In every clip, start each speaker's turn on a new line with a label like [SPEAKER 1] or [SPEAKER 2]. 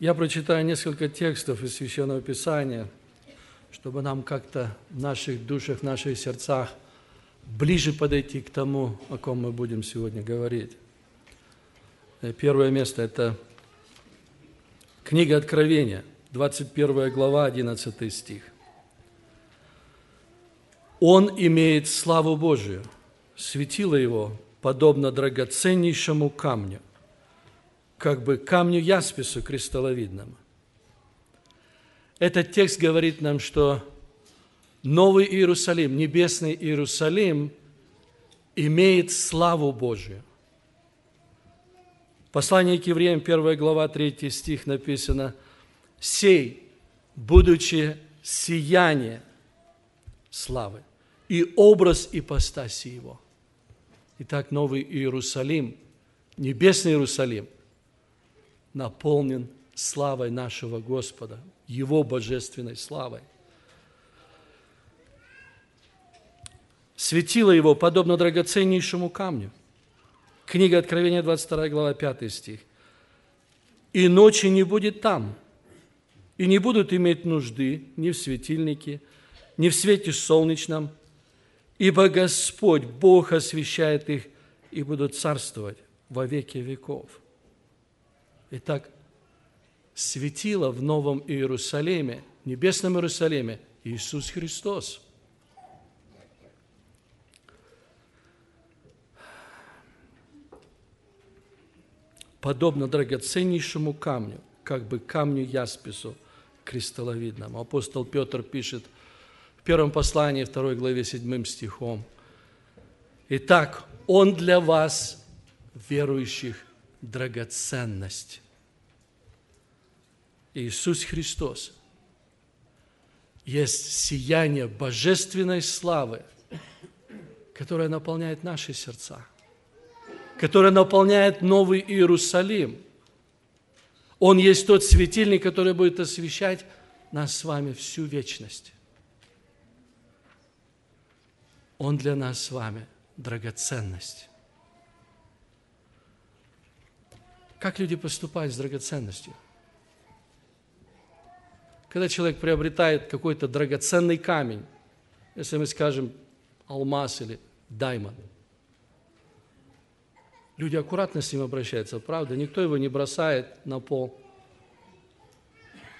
[SPEAKER 1] Я прочитаю несколько текстов из Священного Писания, чтобы нам как-то в наших душах, в наших сердцах ближе подойти к тому, о ком мы будем сегодня говорить. Э, первое место – это книга Откровения, 21 глава, 11 стих. «Он имеет славу Божию, светило его, подобно драгоценнейшему камню, как бы камню яспису кристалловидному». Этот текст говорит нам, что Новый Иерусалим, небесный Иерусалим имеет славу Божию. Послание к евреям, 1 глава, 3 стих написано, «Сей, будучи сияние славы, и образ ипостаси его». Итак, Новый Иерусалим, небесный Иерусалим, наполнен славой нашего Господа, Его божественной славой. Светило его подобно драгоценнейшему камню. Книга Откровения, 22 глава, 5 стих. «И ночи не будет там, и не будут иметь нужды ни в светильнике, ни в свете солнечном, ибо Господь, Бог освящает их, и будут царствовать во веки веков». Итак, светило в Новом Иерусалиме, Небесном Иерусалиме, Иисус Христос – подобно драгоценнейшему камню, как бы камню яспису кристалловидному. Апостол Петр пишет в первом послании, второй главе, седьмым стихом. Итак, Он для вас, верующих, драгоценность. Иисус Христос есть сияние божественной славы, которое наполняет наши сердца – которая наполняет Новый Иерусалим. Он есть тот светильник, который будет освещать нас с вами всю вечность. Он для нас с вами драгоценность. Как люди поступают с драгоценностью? Когда человек приобретает какой-то драгоценный камень, если мы скажем алмаз или даймонд, Люди аккуратно с ним обращаются, правда? Никто его не бросает на пол.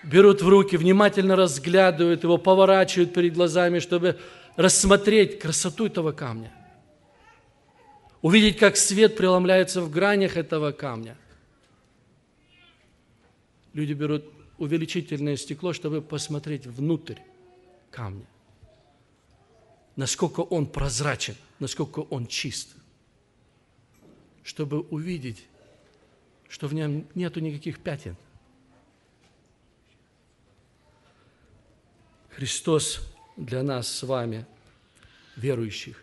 [SPEAKER 1] Берут в руки, внимательно разглядывают его, поворачивают перед глазами, чтобы рассмотреть красоту этого камня. Увидеть, как свет преломляется в гранях этого камня. Люди берут увеличительное стекло, чтобы посмотреть внутрь камня. Насколько он прозрачен, насколько он чист чтобы увидеть, что в нем нету никаких пятен. Христос для нас с вами, верующих,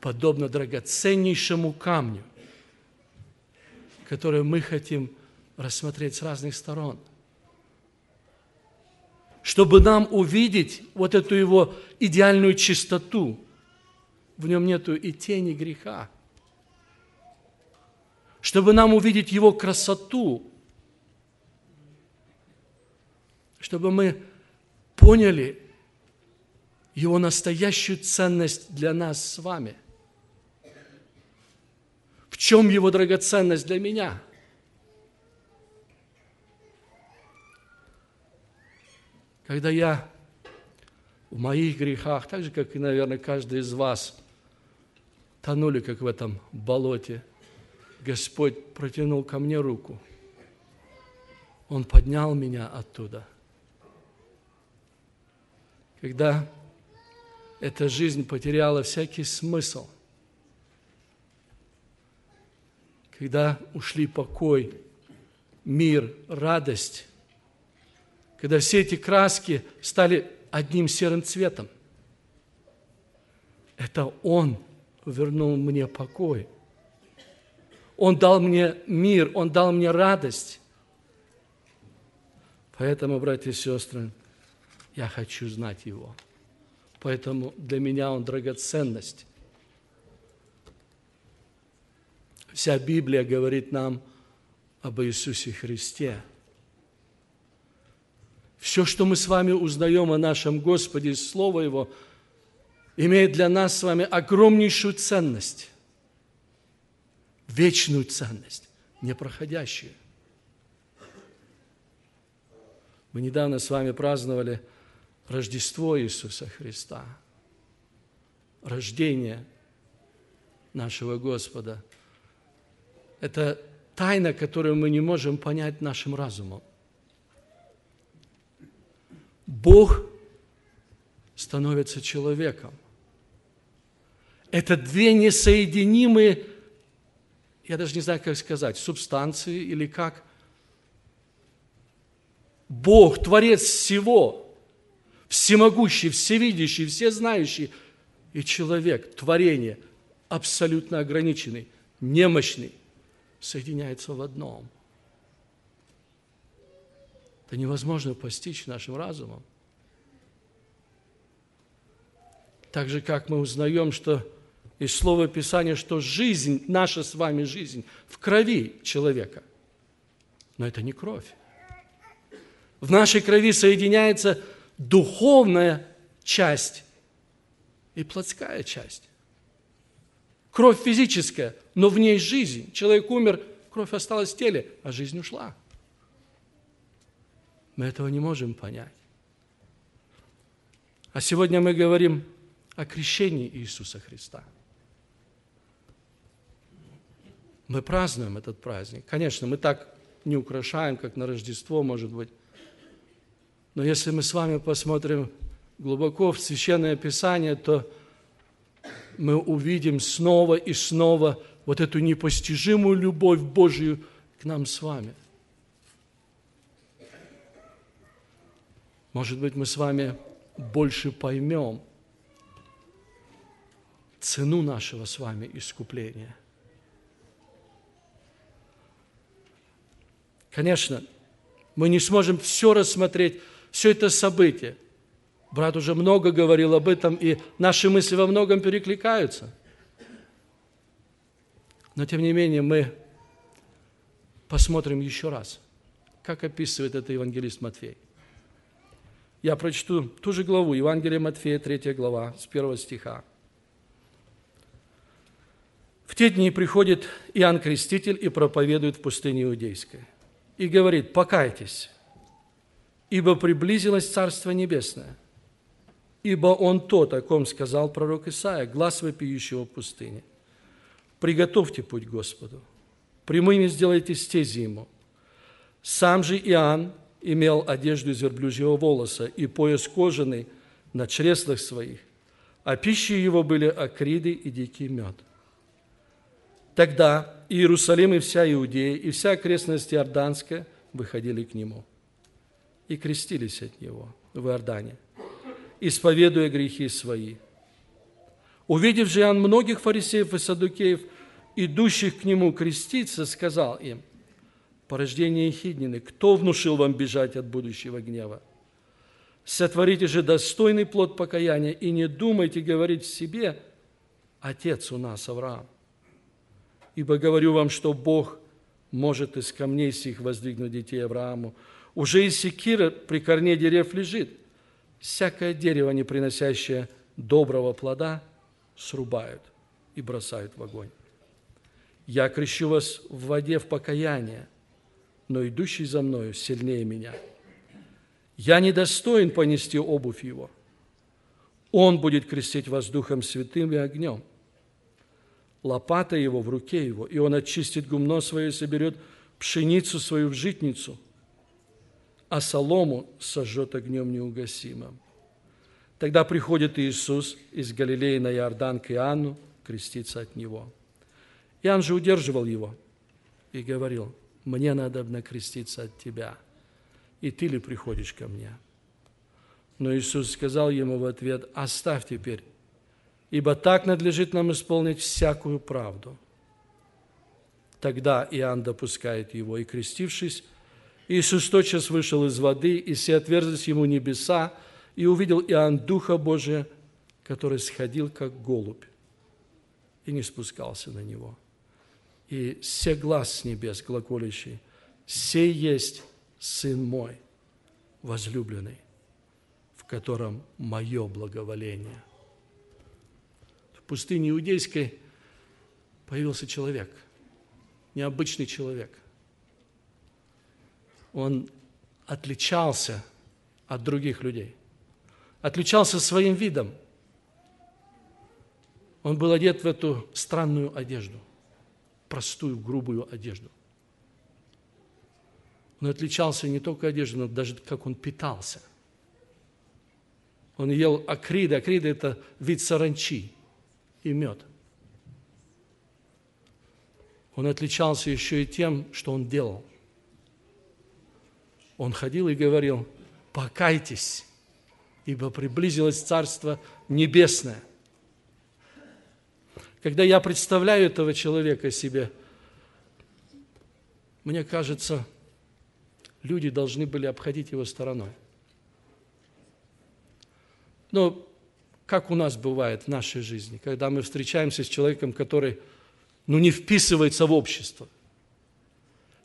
[SPEAKER 1] подобно драгоценнейшему камню, который мы хотим рассмотреть с разных сторон. Чтобы нам увидеть вот эту его идеальную чистоту, в нем нету и тени греха – чтобы нам увидеть Его красоту, чтобы мы поняли Его настоящую ценность для нас с вами. В чем Его драгоценность для меня? Когда я в моих грехах, так же, как и, наверное, каждый из вас, тонули, как в этом болоте – Господь протянул ко мне руку. Он поднял меня оттуда. Когда эта жизнь потеряла всякий смысл, когда ушли покой, мир, радость, когда все эти краски стали одним серым цветом, это Он вернул мне покой – он дал мне мир, Он дал мне радость. Поэтому, братья и сестры, я хочу знать Его. Поэтому для меня Он драгоценность. Вся Библия говорит нам об Иисусе Христе. Все, что мы с вами узнаем о нашем Господе из Слова Его, имеет для нас с вами огромнейшую ценность, вечную ценность, непроходящую. Мы недавно с вами праздновали Рождество Иисуса Христа, рождение нашего Господа. Это тайна, которую мы не можем понять нашим разумом. Бог становится человеком. Это две несоединимые, я даже не знаю, как сказать, субстанции или как. Бог, Творец всего, всемогущий, всевидящий, всезнающий, и человек, творение, абсолютно ограниченный, немощный, соединяется в одном – это невозможно постичь нашим разумом. Так же, как мы узнаем, что из Слова Писания, что жизнь, наша с вами жизнь в крови человека. Но это не кровь. В нашей крови соединяется духовная часть и плотская часть. Кровь физическая, но в ней жизнь. Человек умер, кровь осталась в теле, а жизнь ушла. Мы этого не можем понять. А сегодня мы говорим о крещении Иисуса Христа. Мы празднуем этот праздник. Конечно, мы так не украшаем, как на Рождество, может быть. Но если мы с вами посмотрим глубоко в Священное Писание, то мы увидим снова и снова вот эту непостижимую любовь Божию к нам с вами – Может быть, мы с вами больше поймем цену нашего с вами искупления. Конечно, мы не сможем все рассмотреть, все это событие. Брат уже много говорил об этом, и наши мысли во многом перекликаются. Но, тем не менее, мы посмотрим еще раз, как описывает это евангелист Матфей. Я прочту ту же главу, Евангелие Матфея, 3 глава, с 1 стиха. В те дни приходит Иоанн Креститель и проповедует в пустыне Иудейской. И говорит, покайтесь, ибо приблизилось Царство Небесное. Ибо он тот, о ком сказал пророк Исаия, глаз вопиющего в пустыне. Приготовьте путь Господу, прямыми сделайте стези ему. Сам же Иоанн имел одежду из верблюжьего волоса и пояс кожаный на чреслах своих, а пищей его были акриды и дикий мед. Тогда Иерусалим и вся Иудея, и вся окрестность Иорданская выходили к нему и крестились от него в Иордане, исповедуя грехи свои. Увидев же Иоанн многих фарисеев и садукеев, идущих к нему креститься, сказал им, порождение Ехиднины, кто внушил вам бежать от будущего гнева? Сотворите же достойный плод покаяния и не думайте говорить в себе, Отец у нас Авраам. Ибо говорю вам, что Бог может из камней сих воздвигнуть детей Аврааму. Уже и секира при корне дерев лежит. Всякое дерево, не приносящее доброго плода, срубают и бросают в огонь. Я крещу вас в воде в покаяние – но идущий за мною сильнее меня. Я недостоин понести обувь его. Он будет крестить вас Духом Святым и огнем. Лопата его в руке его, и он очистит гумно свое и соберет пшеницу свою в житницу, а солому сожжет огнем неугасимым. Тогда приходит Иисус из Галилеи на Иордан к Иоанну креститься от него. Иоанн же удерживал его и говорил – мне надо накреститься от тебя, и ты ли приходишь ко мне? Но Иисус сказал ему в ответ, оставь теперь, ибо так надлежит нам исполнить всякую правду. Тогда Иоанн допускает его, и крестившись, Иисус тотчас вышел из воды, и все отверзлись ему небеса, и увидел Иоанн Духа Божия, который сходил, как голубь, и не спускался на него и все глаз с небес глаголящий, «Сей есть Сын мой, возлюбленный, в котором мое благоволение. В пустыне иудейской появился человек, необычный человек. Он отличался от других людей, отличался своим видом. Он был одет в эту странную одежду, простую, грубую одежду. Он отличался не только одеждой, но даже как он питался. Он ел акриды. Акриды – это вид саранчи и мед. Он отличался еще и тем, что он делал. Он ходил и говорил, покайтесь, ибо приблизилось Царство Небесное. Когда я представляю этого человека себе, мне кажется, люди должны были обходить его стороной. Но как у нас бывает в нашей жизни, когда мы встречаемся с человеком, который ну, не вписывается в общество,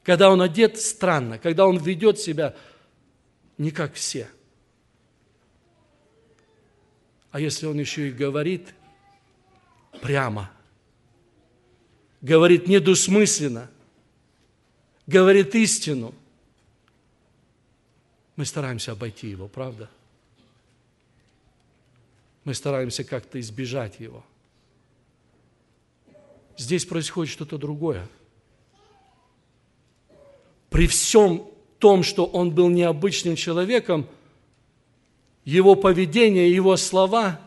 [SPEAKER 1] когда он одет странно, когда он ведет себя не как все. А если он еще и говорит прямо, говорит недосмысленно, говорит истину – мы стараемся обойти его, правда? Мы стараемся как-то избежать его. Здесь происходит что-то другое. При всем том, что он был необычным человеком, его поведение, его слова,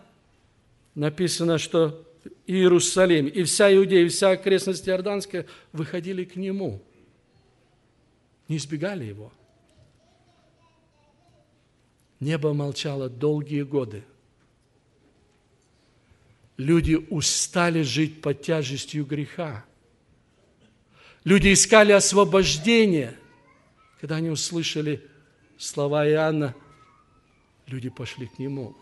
[SPEAKER 1] написано, что Иерусалим и вся Иудея, и вся окрестность Иорданская выходили к нему, не избегали его – Небо молчало долгие годы. Люди устали жить под тяжестью греха. Люди искали освобождения. Когда они услышали слова Иоанна, люди пошли к нему.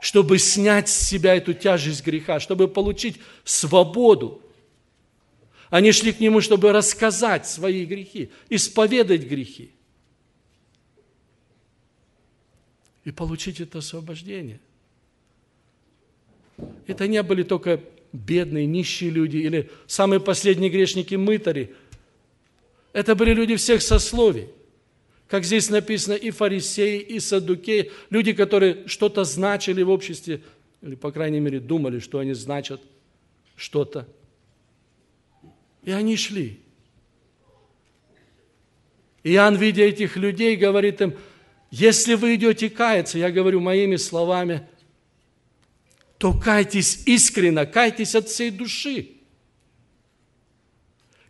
[SPEAKER 1] Чтобы снять с себя эту тяжесть греха, чтобы получить свободу. Они шли к нему, чтобы рассказать свои грехи, исповедать грехи. и получить это освобождение. Это не были только бедные, нищие люди или самые последние грешники-мытари. Это были люди всех сословий. Как здесь написано, и фарисеи, и садукеи, люди, которые что-то значили в обществе, или, по крайней мере, думали, что они значат что-то. И они шли. Иоанн, видя этих людей, говорит им – если вы идете каяться, я говорю моими словами, то кайтесь искренно, кайтесь от всей души.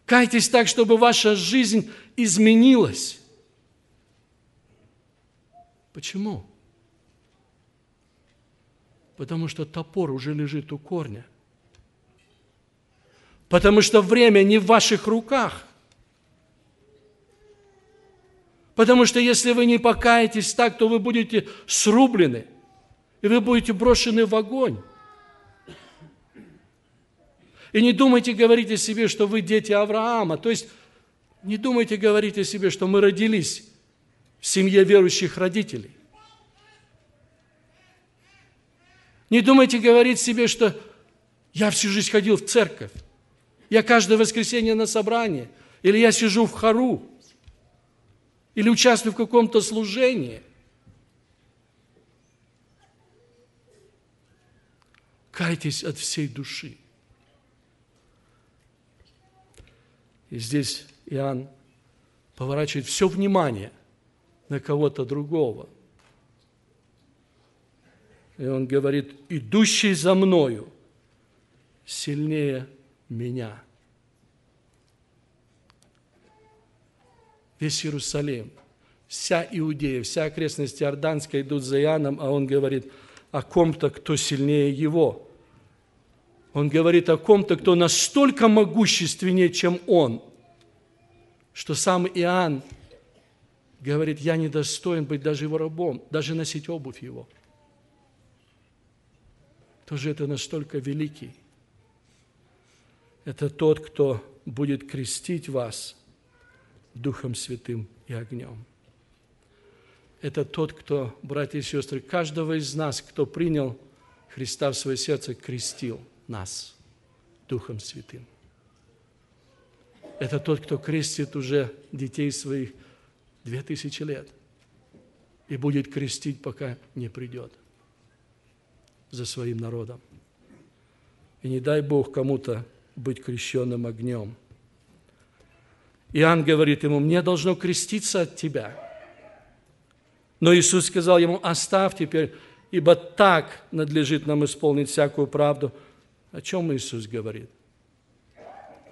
[SPEAKER 1] Кайтесь так, чтобы ваша жизнь изменилась. Почему? Потому что топор уже лежит у корня. Потому что время не в ваших руках. Потому что если вы не покаетесь так, то вы будете срублены, и вы будете брошены в огонь. И не думайте говорить о себе, что вы дети Авраама. То есть не думайте говорить о себе, что мы родились семье верующих родителей. Не думайте говорить себе, что я всю жизнь ходил в церковь, я каждое воскресенье на собрание, или я сижу в хору или участвую в каком-то служении. Кайтесь от всей души. И здесь Иоанн поворачивает все внимание на кого-то другого. И он говорит, идущий за мною сильнее меня – весь Иерусалим, вся Иудея, вся окрестность Иорданская идут за Иоанном, а он говорит о ком-то, кто сильнее его. Он говорит о ком-то, кто настолько могущественнее, чем он, что сам Иоанн говорит, я недостоин быть даже его рабом, даже носить обувь его. Кто же это настолько великий? Это тот, кто будет крестить вас – Духом Святым и огнем. это тот, кто, братья и сестры, каждого из нас, кто принял Христа в свое сердце, крестил нас Духом Святым. Это тот, кто крестит уже детей своих две тысячи лет и будет крестить, пока не придет за своим народом. И не дай Бог кому-то быть крещенным огнем. Иоанн говорит ему, мне должно креститься от тебя. Но Иисус сказал ему, оставь теперь, ибо так надлежит нам исполнить всякую правду. О чем Иисус говорит?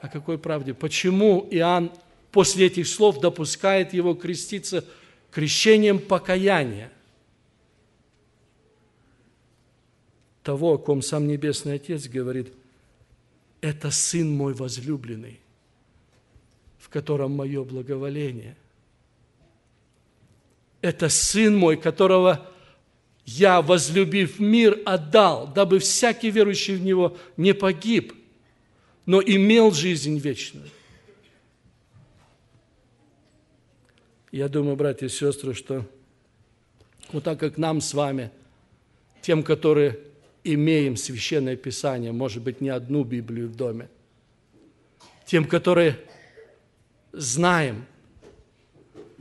[SPEAKER 1] О какой правде? Почему Иоанн после этих слов допускает его креститься крещением покаяния? Того, о ком сам Небесный Отец говорит, это Сын мой возлюбленный, в котором мое благоволение. Это Сын мой, которого я, возлюбив мир, отдал, дабы всякий верующий в Него не погиб, но имел жизнь вечную. Я думаю, братья и сестры, что вот так как нам с вами, тем, которые имеем Священное Писание, может быть, не одну Библию в доме, тем, которые знаем,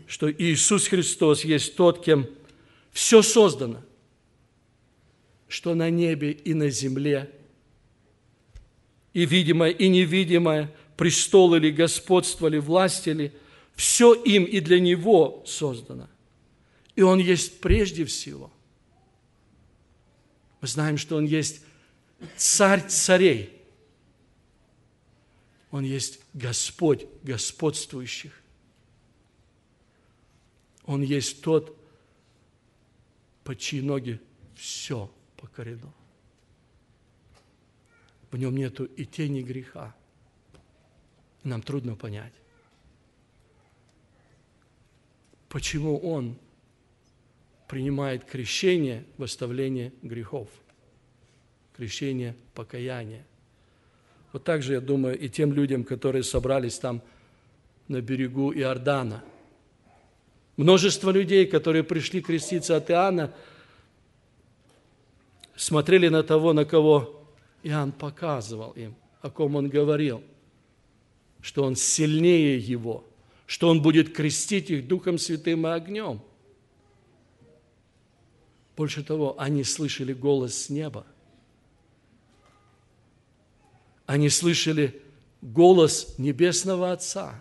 [SPEAKER 1] что Иисус Христос есть тот, кем все создано, что на небе и на земле, и видимое, и невидимое, престол или господство, или власть, или все им и для Него создано. И Он есть прежде всего. Мы знаем, что Он есть царь царей. Он есть Господь господствующих. Он есть тот, под чьи ноги все покорено. В нем нету и тени греха. Нам трудно понять, почему Он принимает крещение в оставление грехов, крещение покаяния. Вот так же, я думаю, и тем людям, которые собрались там на берегу Иордана. Множество людей, которые пришли креститься от Иоанна, смотрели на того, на кого Иоанн показывал им, о ком он говорил, что он сильнее его, что он будет крестить их Духом Святым и огнем. Больше того, они слышали голос с неба. Они слышали голос Небесного Отца,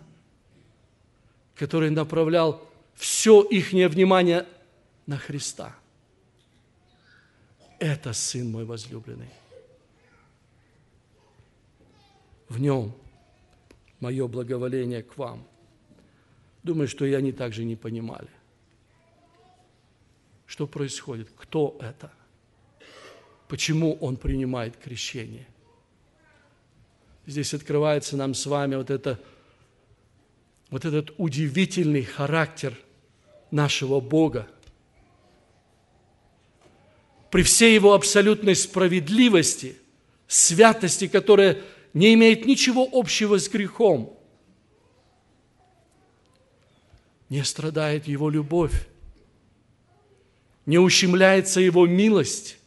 [SPEAKER 1] который направлял все их внимание на Христа. Это Сын мой возлюбленный. В нем мое благоволение к вам. Думаю, что и они также не понимали. Что происходит? Кто это? Почему он принимает крещение? Здесь открывается нам с вами вот, это, вот этот удивительный характер нашего Бога. При всей его абсолютной справедливости, святости, которая не имеет ничего общего с грехом, не страдает его любовь не ущемляется Его милость.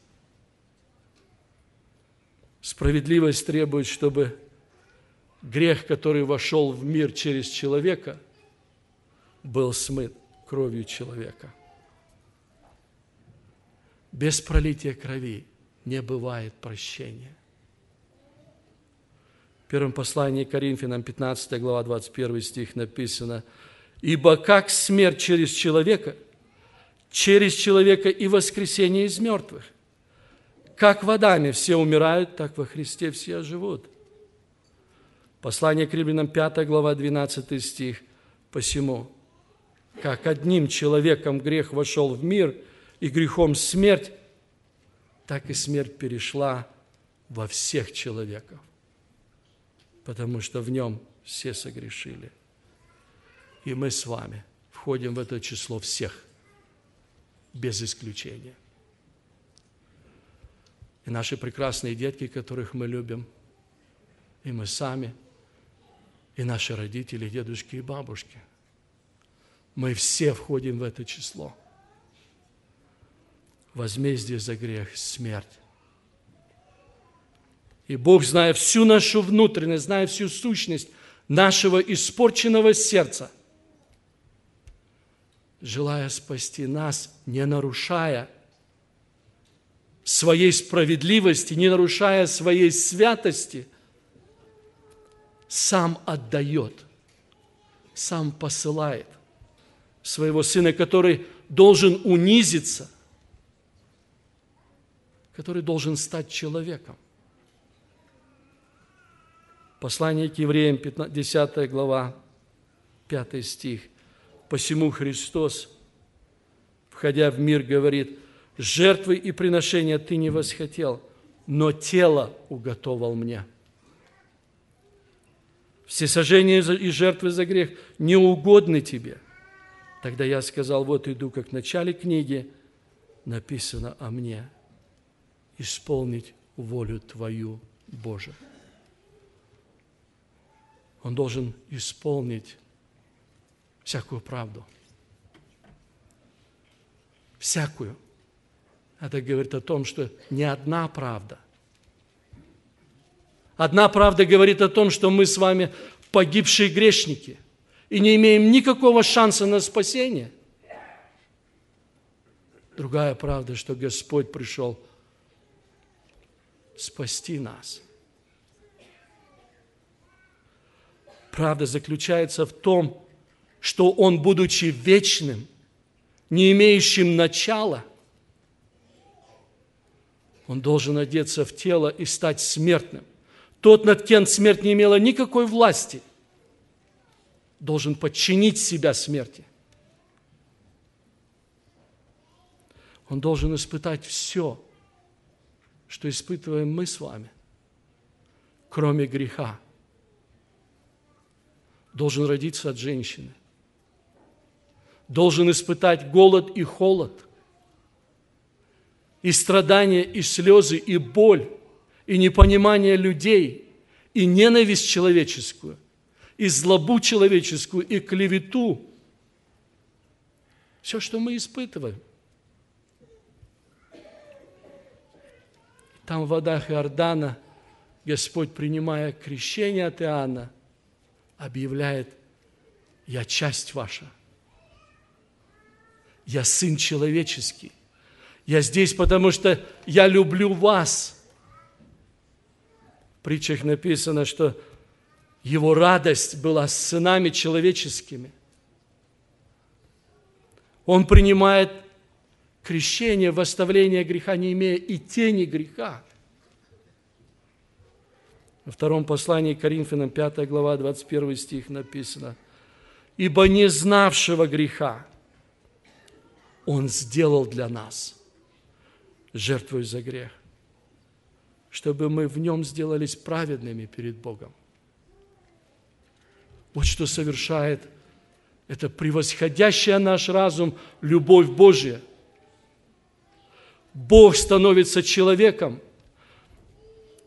[SPEAKER 1] Справедливость требует, чтобы грех, который вошел в мир через человека, был смыт кровью человека. Без пролития крови не бывает прощения. В первом послании Коринфянам, 15 глава, 21 стих написано, «Ибо как смерть через человека – через человека и воскресение из мертвых. Как водами все умирают, так во Христе все живут. Послание к римлянам 5 глава 12 стих. Посему, как одним человеком грех вошел в мир, и грехом смерть, так и смерть перешла во всех человеков, потому что в нем все согрешили. И мы с вами входим в это число всех – без исключения. И наши прекрасные детки, которых мы любим, и мы сами, и наши родители, дедушки и бабушки. Мы все входим в это число. возмездие за грех – смерть. И Бог, зная всю нашу внутренность, зная всю сущность нашего испорченного сердца, желая спасти нас, не нарушая своей справедливости, не нарушая своей святости, сам отдает, сам посылает своего Сына, который должен унизиться, который должен стать человеком. Послание к евреям, 10 глава, 5 стих. «Посему Христос, входя в мир, говорит, жертвы и приношения ты не восхотел, но тело уготовал мне». Все сожжения и жертвы за грех не угодны тебе – Тогда я сказал, вот иду, как в начале книги написано о мне, исполнить волю Твою, Боже. Он должен исполнить всякую правду. Всякую. Это говорит о том, что не одна правда. Одна правда говорит о том, что мы с вами погибшие грешники – и не имеем никакого шанса на спасение. Другая правда, что Господь пришел спасти нас. Правда заключается в том, что Он, будучи вечным, не имеющим начала, Он должен одеться в тело и стать смертным. Тот, над кем смерть не имела никакой власти – должен подчинить себя смерти. Он должен испытать все, что испытываем мы с вами, кроме греха. Должен родиться от женщины. Должен испытать голод и холод, и страдания, и слезы, и боль, и непонимание людей, и ненависть человеческую – и злобу человеческую, и клевету. Все, что мы испытываем. Там в водах Иордана Господь, принимая крещение от Иоанна, объявляет, я часть ваша. Я сын человеческий. Я здесь, потому что я люблю вас. В притчах написано, что его радость была с сынами человеческими. Он принимает крещение, восставление греха, не имея и тени греха. Во втором послании к Коринфянам, 5 глава, 21 стих написано, «Ибо не знавшего греха Он сделал для нас жертвой за грех, чтобы мы в нем сделались праведными перед Богом». Вот что совершает это превосходящая наш разум любовь Божья. Бог становится человеком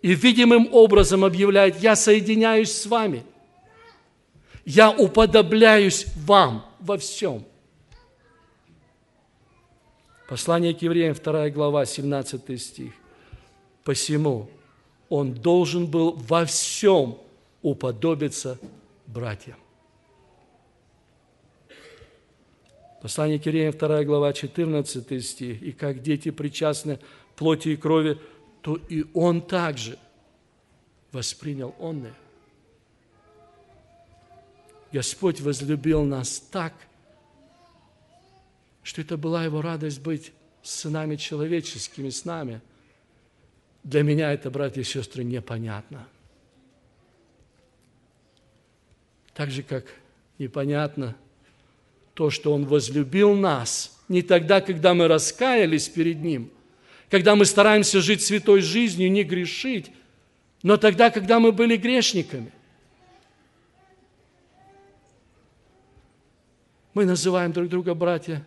[SPEAKER 1] и видимым образом объявляет, я соединяюсь с вами, я уподобляюсь вам во всем. Послание к евреям, 2 глава, 17 стих. Посему он должен был во всем уподобиться братья. Послание к Киреям, 2 глава, 14 стих. «И как дети причастны плоти и крови, то и он также воспринял онное». Господь возлюбил нас так, что это была Его радость быть сынами человеческими, с нами. Для меня это, братья и сестры, непонятно – Так же, как непонятно то, что Он возлюбил нас не тогда, когда мы раскаялись перед Ним, когда мы стараемся жить святой жизнью, не грешить, но тогда, когда мы были грешниками. Мы называем друг друга братья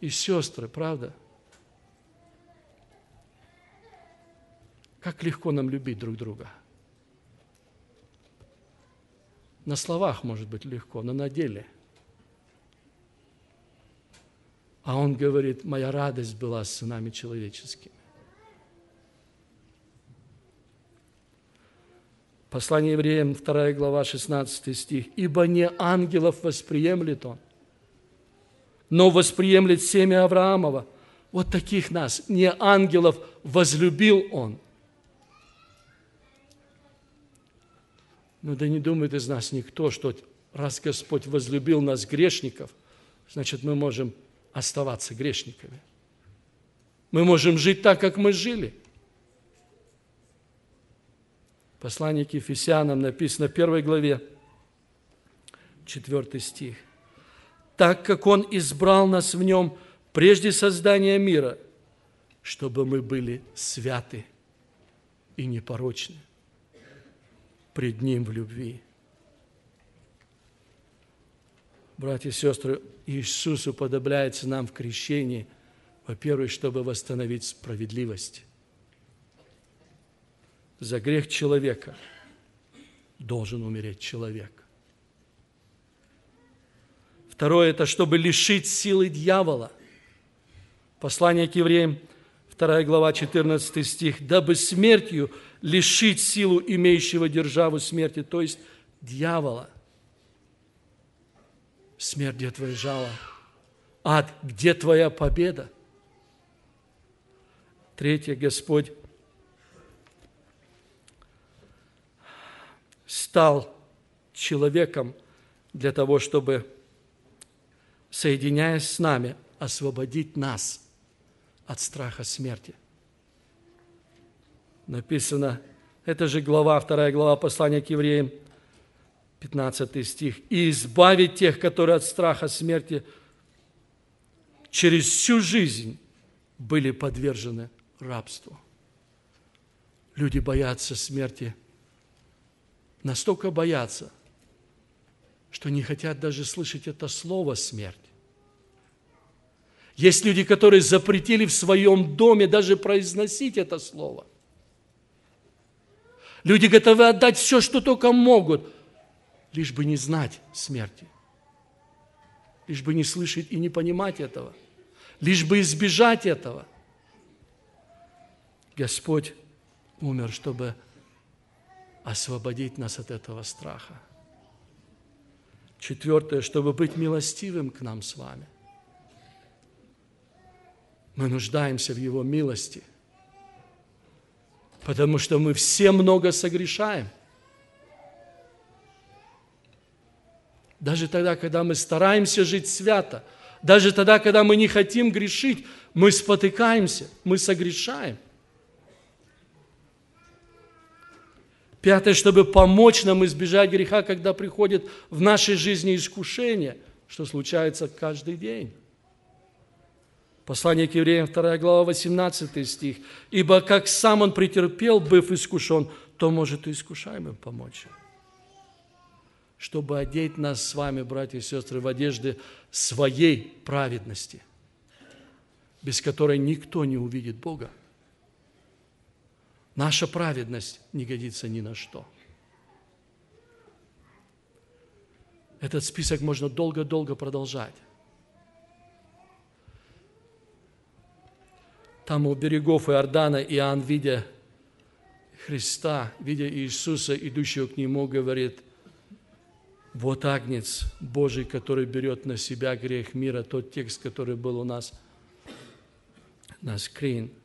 [SPEAKER 1] и сестры, правда? Как легко нам любить друг друга – на словах может быть легко, но на деле. А он говорит, моя радость была с сынами человеческими. Послание евреям, 2 глава, 16 стих. «Ибо не ангелов восприемлет он, но восприемлет семя Авраамова. Вот таких нас, не ангелов, возлюбил он». Ну да не думает из нас никто, что раз Господь возлюбил нас, грешников, значит, мы можем оставаться грешниками. Мы можем жить так, как мы жили – Послание к Ефесянам написано в первой главе, 4 стих. «Так как Он избрал нас в Нем прежде создания мира, чтобы мы были святы и непорочны пред Ним в любви». Братья и сестры, Иисус уподобляется нам в крещении, во-первых, чтобы восстановить справедливость за грех человека должен умереть человек. Второе – это чтобы лишить силы дьявола. Послание к евреям, 2 глава, 14 стих. «Дабы смертью лишить силу имеющего державу смерти», то есть дьявола. Смерть, где твое жало? Ад, где твоя победа? Третье, Господь стал человеком для того, чтобы, соединяясь с нами, освободить нас от страха смерти. Написано, это же глава, вторая глава послания к евреям, 15 стих. «И избавить тех, которые от страха смерти через всю жизнь были подвержены рабству». Люди боятся смерти – настолько боятся, что не хотят даже слышать это слово «смерть». Есть люди, которые запретили в своем доме даже произносить это слово. Люди готовы отдать все, что только могут, лишь бы не знать смерти, лишь бы не слышать и не понимать этого, лишь бы избежать этого. Господь умер, чтобы освободить нас от этого страха. Четвертое, чтобы быть милостивым к нам с вами. Мы нуждаемся в Его милости, потому что мы все много согрешаем. Даже тогда, когда мы стараемся жить свято, даже тогда, когда мы не хотим грешить, мы спотыкаемся, мы согрешаем – Пятое, чтобы помочь нам избежать греха, когда приходит в нашей жизни искушение, что случается каждый день. Послание к евреям, 2 глава, 18 стих. «Ибо как сам он претерпел, быв искушен, то может и искушаемым помочь» чтобы одеть нас с вами, братья и сестры, в одежды своей праведности, без которой никто не увидит Бога. Наша праведность не годится ни на что. Этот список можно долго-долго продолжать. Там у берегов Иордана Иоанн, видя Христа, видя Иисуса, идущего к Нему, говорит, вот Агнец Божий, который берет на себя грех мира, тот текст, который был у нас на скрин –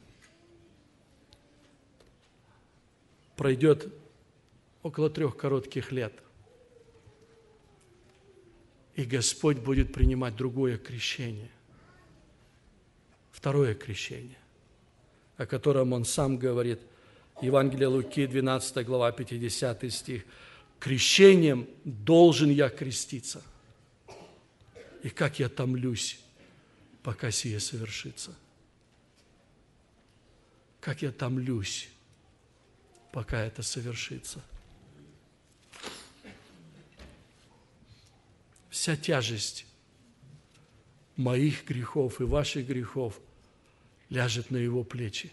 [SPEAKER 1] пройдет около трех коротких лет. И Господь будет принимать другое крещение. Второе крещение, о котором Он сам говорит. Евангелие Луки, 12 глава, 50 стих. «Крещением должен я креститься, и как я томлюсь, пока сие совершится». Как я томлюсь, пока это совершится. Вся тяжесть моих грехов и ваших грехов ляжет на его плечи.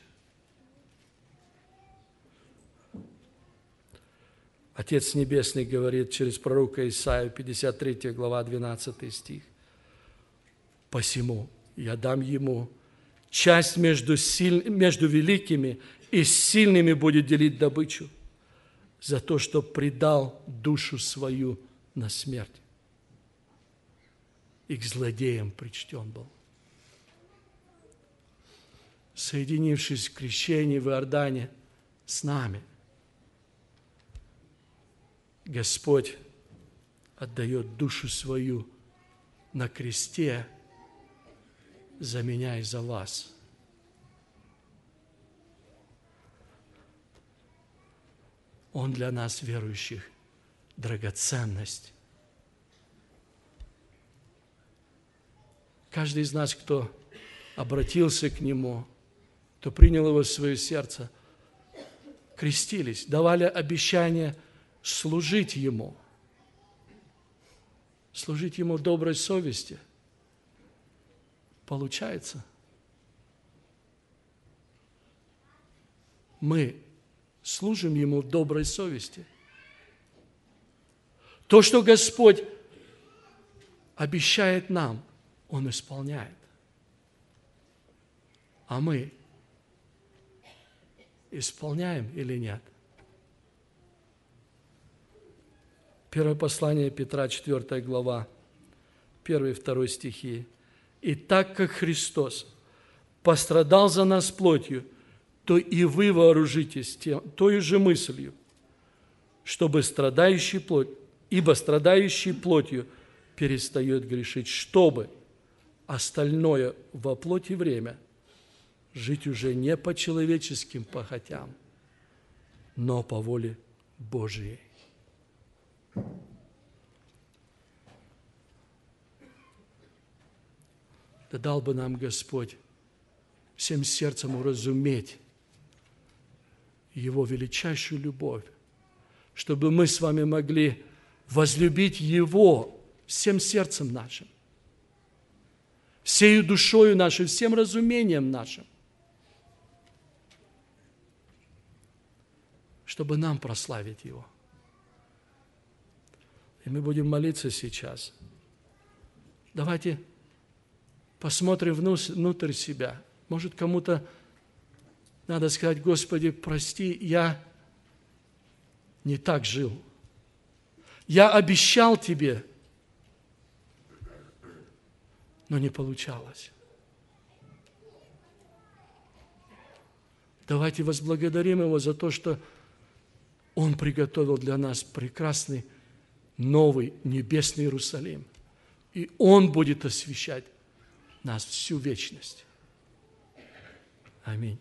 [SPEAKER 1] Отец Небесный говорит через пророка Исаию, 53 глава, 12 стих. «Посему я дам ему. Часть между, силь... между великими и сильными будет делить добычу за то, что предал душу свою на смерть. И к злодеям причтен был. Соединившись в крещении в Иордане с нами, Господь отдает душу свою на кресте за меня и за вас. Он для нас, верующих, драгоценность. Каждый из нас, кто обратился к Нему, кто принял Его в свое сердце, крестились, давали обещание служить Ему, служить Ему доброй совести. Получается, мы служим Ему в доброй совести. То, что Господь обещает нам, Он исполняет. А мы исполняем или нет? Первое послание Петра, 4 глава, 1 и 2 стихи. «И так как Христос пострадал за нас плотью, то и вы вооружитесь тем, той же мыслью, чтобы страдающий плоть, ибо страдающий плотью перестает грешить, чтобы остальное во плоти время жить уже не по человеческим похотям, но по воле Божией. Да дал бы нам Господь всем сердцем уразуметь Его величайшую любовь, чтобы мы с вами могли возлюбить Его всем сердцем нашим, всею душою нашей, всем разумением нашим, чтобы нам прославить Его. И мы будем молиться сейчас. Давайте посмотрим внутрь себя – может, кому-то надо сказать, Господи, прости, я не так жил. Я обещал Тебе, но не получалось. Давайте возблагодарим Его за то, что Он приготовил для нас прекрасный новый небесный Иерусалим. И Он будет освещать нас всю вечность. Аминь.